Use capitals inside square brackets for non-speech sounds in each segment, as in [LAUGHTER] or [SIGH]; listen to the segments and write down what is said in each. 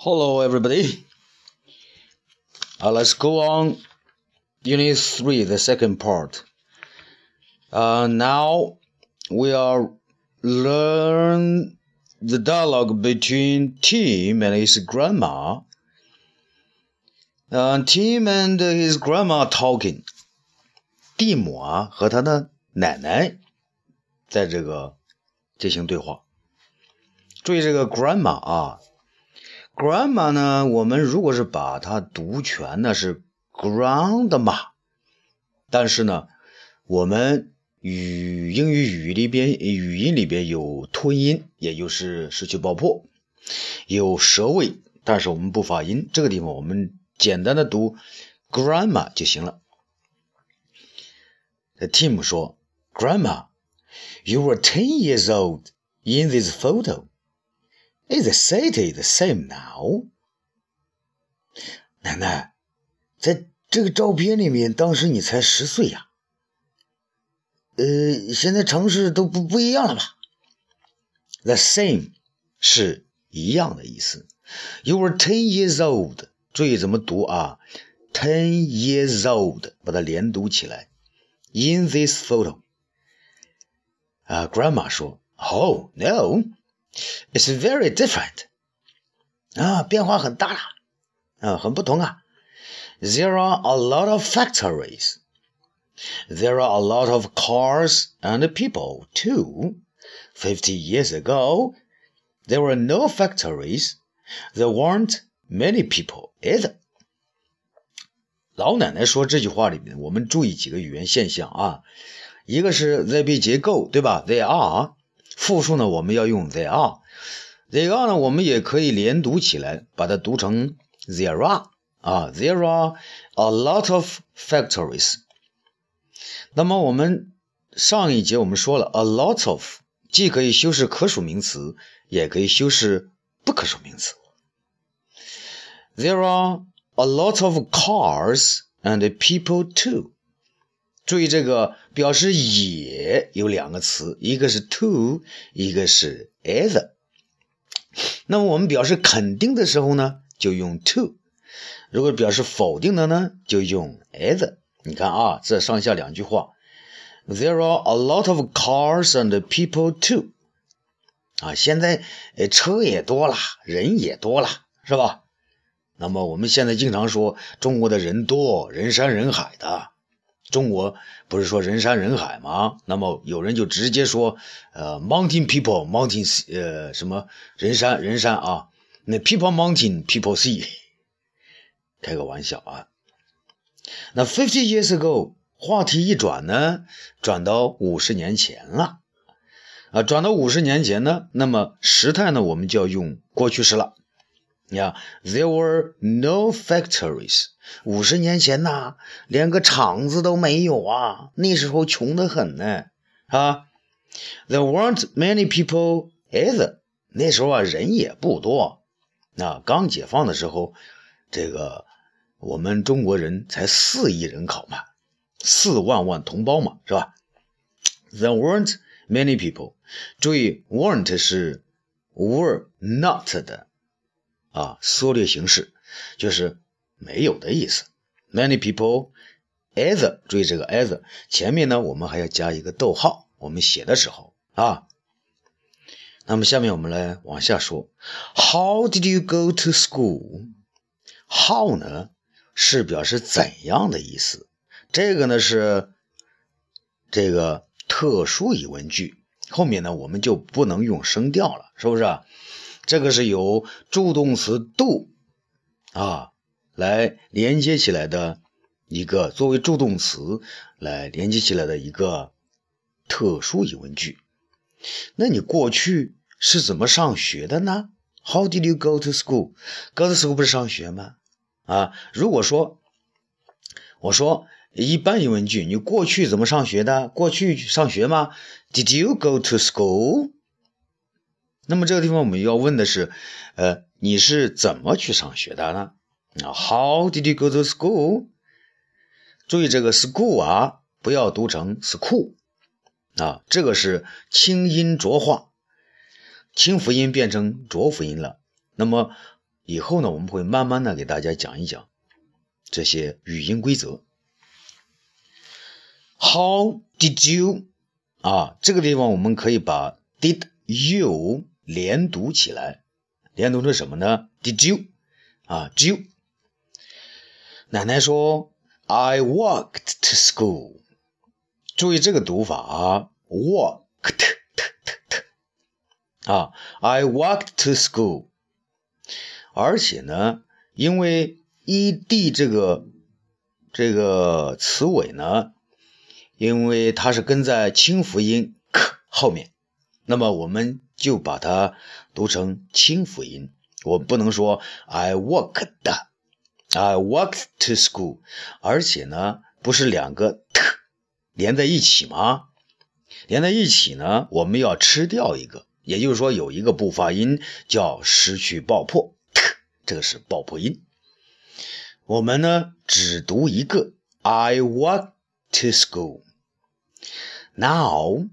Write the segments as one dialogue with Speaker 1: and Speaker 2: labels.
Speaker 1: Hello, everybody. Uh, let's go on. Unit 3, the second part. Uh, now we are learn the dialogue between Tim and his grandma. Uh, Tim and his grandma talking. 蒂姆啊和他的奶奶在这个进行对话。注意这个 grandma 啊 ，grandma 呢，我们如果是把它读全呢是 grandma，但是呢，我们语英语语里边语音里边有吞音，也就是失去爆破，有舌位，但是我们不发音，这个地方我们简单的读 grandma 就行了。Tim 说：“Grandma, you were ten years old in this photo. Is the city the same now？” 奶奶，在这个照片里面，当时你才十岁呀。呃，现在城市都不不一样了吧？The same 是一样的意思。You were ten years old，注意怎么读啊？Ten years old，把它连读起来。In this photo，啊，Grandma 说，Oh no no，it's very different，啊，变化很大了，啊，很不同啊。There are a lot of factories. There are a lot of cars and people too. Fifty years ago, there were no factories. There weren't many people either. 老奶奶说这句话里面，我们注意几个语言现象啊。一个是 they be 结构，对吧？They are 复数呢，我们要用 they are。they are 呢，我们也可以连读起来，把它读成 there are 啊。There are a lot of factories。那么我们上一节我们说了 a lot of，既可以修饰可数名词，也可以修饰不可数名词。There are a lot of cars and people too。 注意这个表示也有两个词，一个是 to，一个是 either。那么我们表示肯定的时候呢，就用 to；如果表示否定的呢，就用 either。你看啊，这上下两句话，There are a lot of cars and people too。啊，现在呃车也多了，人也多了，是吧？那么我们现在经常说中国的人多人山人海的，中国不是说人山人海吗？那么有人就直接说，呃，mountain people mountain 呃什么人山人山啊，那 people mountain people sea，开个玩笑啊。那 fifty years ago，话题一转呢，转到五十年前了，啊，转到五十年前呢，那么时态呢，我们就要用过去式了。呀，There were no factories。五十年前呐，连个厂子都没有啊，那时候穷得很呢。啊，There weren't many people either。那时候啊，人也不多。那刚解放的时候，这个我们中国人才四亿人口嘛，四万万同胞嘛，是吧？There weren't many people。注意，weren't 是 were not 的。啊，缩略形式就是没有的意思。Many people either，注意这个 either 前面呢，我们还要加一个逗号。我们写的时候啊，那么下面我们来往下说。How did you go to school？How 呢是表示怎样的意思？这个呢是这个特殊疑问句，后面呢我们就不能用声调了，是不是？这个是由助动词 do 啊来连接起来的一个作为助动词来连接起来的一个特殊疑问句。那你过去是怎么上学的呢？How did you go to school？Go to school 不是上学吗？啊，如果说我说一般疑问句，你过去怎么上学的？过去上学吗？Did you go to school？那么这个地方我们要问的是，呃，你是怎么去上学的呢？啊，How did you go to school？注意这个 school 啊，不要读成 school 啊，这个是清音浊化，清辅音变成浊辅音了。那么以后呢，我们会慢慢的给大家讲一讲这些语音规则。How did you？啊，这个地方我们可以把 did you 连读起来，连读成什么呢？Did you？啊，you。奶奶说，I walked to school。注意这个读法，walked。啊，I walked to school。而且呢，因为 ed 这个这个词尾呢，因为它是跟在清辅音 k 后面，那么我们就把它读成清辅音。我不能说 I walked I walked to school。而且呢，不是两个 t 连在一起吗？连在一起呢，我们要吃掉一个。也就是说，有一个不发音叫失去爆破 t，，这个是爆破音。我们呢只读一个，I walk to school. Now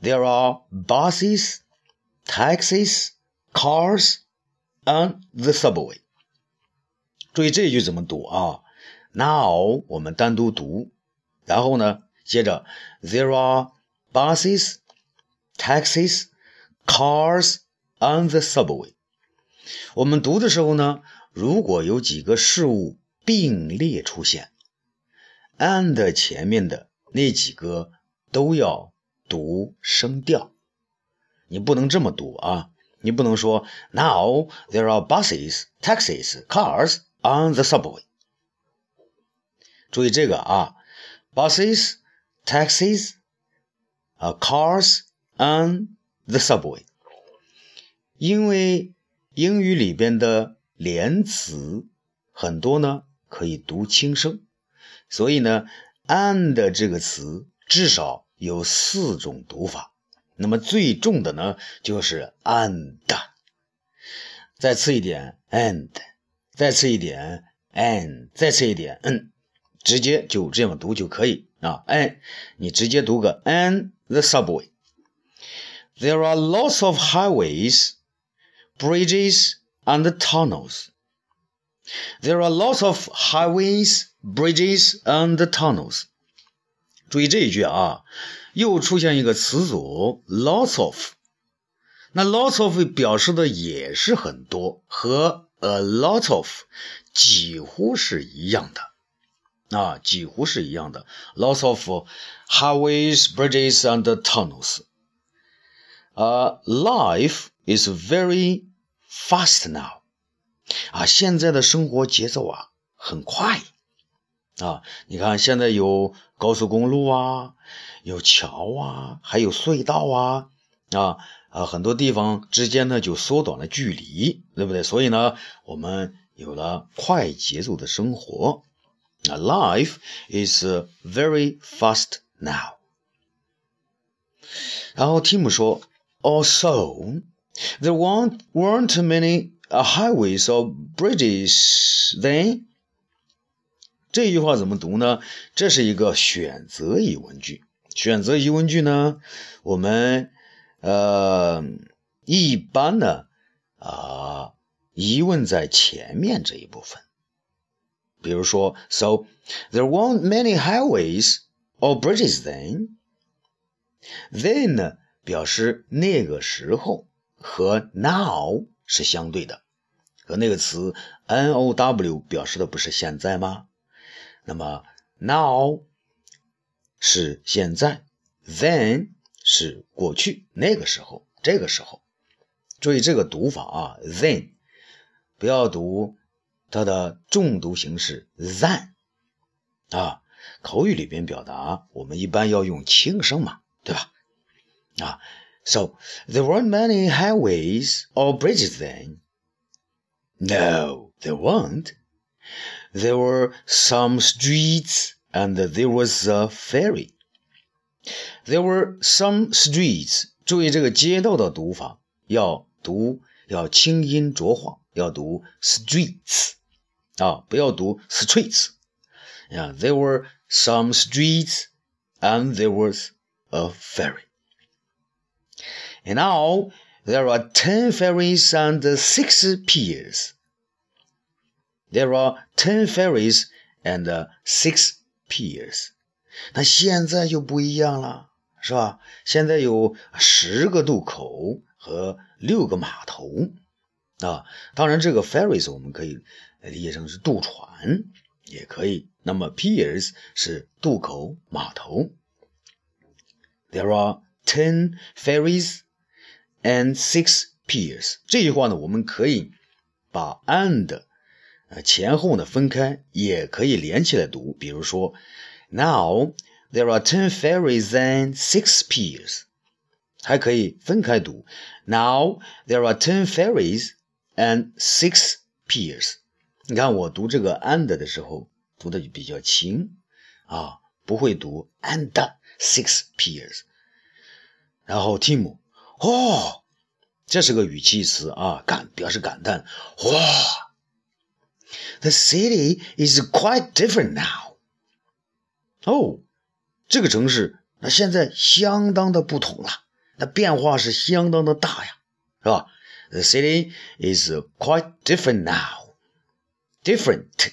Speaker 1: there are buses, taxis, cars, and the subway. 注意这一句怎么读啊？Now 我们单独读，然后呢，接着 there are buses, taxis. Cars on the subway。我们读的时候呢，如果有几个事物并列出现，and 前面的那几个都要读声调。你不能这么读啊！你不能说 Now there are buses, taxis, cars on the subway。注意这个啊，buses, taxis, cars on The subway，因为英语里边的连词很多呢，可以读轻声，所以呢，and 这个词至少有四种读法。那么最重的呢，就是 and。再次一点 and，再次一点 and，再次一点嗯，直接就这样读就可以啊。哎，你直接读个 and the subway。There are lots of highways, bridges, and tunnels. There are lots of highways, bridges, and tunnels. 注意这一句啊，又出现一个词组 lots of。那 lots of 表示的也是很多，和 a lot of 几乎是一样的啊，几乎是一样的。Lots of highways, bridges, and tunnels. 啊，Life is very fast now。啊，现在的生活节奏啊很快。啊，你看现在有高速公路啊，有桥啊，还有隧道啊，啊啊，很多地方之间呢就缩短了距离，对不对？所以呢，我们有了快节奏的生活。啊，Life is very fast now。然后 Tim 说。Also, there weren't, weren't many highways or bridges then. 这句话怎么读呢？这是一个选择疑问句。选择疑问句呢，我们呃一般呢啊疑问在前面这一部分。比如说，So there weren't many highways or bridges then. Then 呢？表示那个时候和 now 是相对的，和那个词 now 表示的不是现在吗？那么 now 是现在，then 是过去，那个时候，这个时候，注意这个读法啊，then 不要读它的重读形式 than 啊，口语里边表达我们一般要用轻声嘛，对吧啊 so there weren't many highways or bridges then. No, there weren't. There were some streets and there was a ferry. There were some streets. 注意这个街道的读法，要读要轻音浊化，要读 streets 啊，不要读 streets。Yeah, there were some streets and there was a ferry. And now there are ten ferries and six piers. There are ten ferries and six piers。 那现在就不一样了，是吧？现在有十个渡口和六个码头啊。当然，这个 ferries 我们可以理解成是渡船，也可以。那么 piers 是渡口码头。There are ten ferries and six piers。这句话呢，我们可以把 and 呃前后呢分开，也可以连起来读。比如说 ，Now there are ten ferries and six piers。还可以分开读。Now there are ten ferries and six piers。你看我读这个 and 的时候，读的就比较轻啊，不会读 and six piers。然后 Tim，哦，这是个语气词啊，感表示感叹。哇，The city is quite different now。 哦，这个城市那现在相当的不同了，那变化是相当的大呀，是吧？The city is quite different now。Different，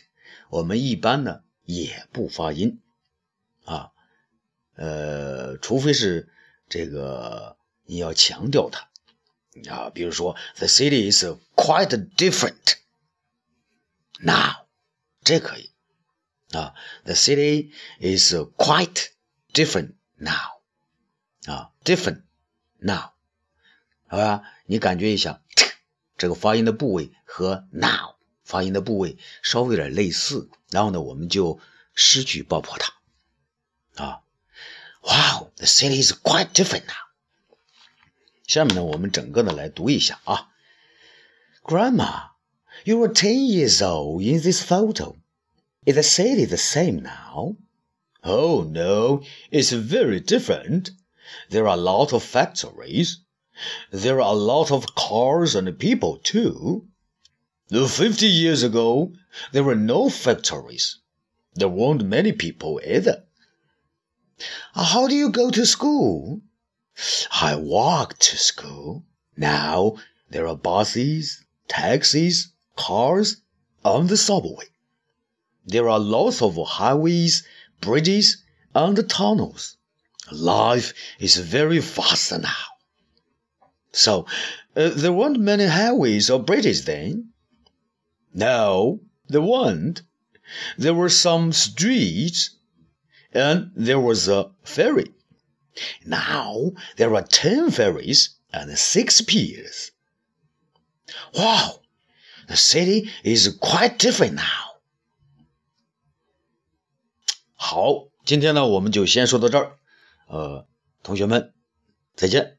Speaker 1: 我们一般呢也不发音啊，呃，除非是。这个你要强调它啊，比如说，the city is quite different now，这可以 啊，the city is quite different now，啊，different now，好吧？你感觉一下，这个发音的部位和 now [TSK] 发音的部位稍微有点类似，然后呢，我们就失去爆破它啊。Wow, the city is quite different now. 下面呢，我们整个的来读一下啊。Grandma, you were ten years old in this photo. Is the city the same now? Oh no, it's very different. There are a lot of factories. There are a lot of cars and people too. Fifty years ago, there were no factories. There weren't many people either. Uh, how do you go to school? I walk to school. Now there are buses, taxis, cars, and the subway. There are lots of highways, bridges, and tunnels. Life is very fast now. So, uh, there weren't many highways or bridges then? No, there weren't. There were some streets and there was a ferry. Now there are ten ferries and six piers. Wow, the city is quite different now. 好，今天呢我们就先说到这儿，呃，同学们再见。